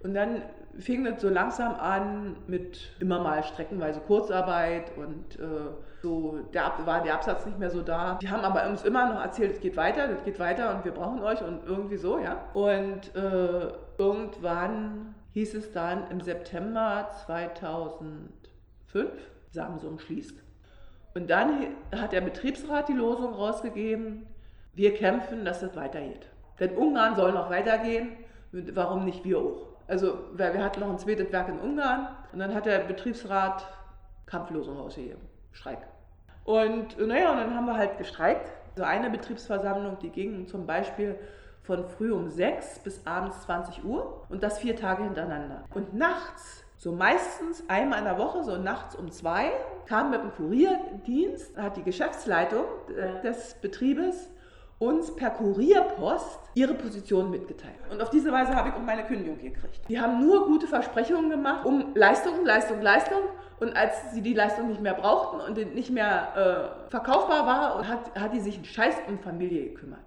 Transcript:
Und dann fing es so langsam an mit immer mal streckenweise Kurzarbeit und äh, so der, war der Absatz nicht mehr so da. Die haben aber uns immer noch erzählt, es geht weiter, es geht weiter und wir brauchen euch und irgendwie so, ja. Und äh, irgendwann hieß es dann im September 2005, Samsung schließt. Und dann hat der Betriebsrat die Losung rausgegeben, wir kämpfen, dass das weitergeht. Denn Ungarn soll noch weitergehen, warum nicht wir auch? Also wir hatten noch ein zweites Werk in Ungarn und dann hat der Betriebsrat Kampflosung rausgegeben, Streik. Und naja, und dann haben wir halt gestreikt. So eine Betriebsversammlung, die ging zum Beispiel von früh um 6 bis abends 20 Uhr und das vier Tage hintereinander. Und nachts, so meistens einmal in der Woche, so nachts um zwei, kam mit dem Kurierdienst, hat die Geschäftsleitung äh, des Betriebes uns per Kurierpost ihre Position mitgeteilt. Und auf diese Weise habe ich auch meine Kündigung gekriegt. Die haben nur gute Versprechungen gemacht um Leistung, Leistung, Leistung. Und als sie die Leistung nicht mehr brauchten und nicht mehr äh, verkaufbar war, hat, hat die sich einen Scheiß um Familie gekümmert.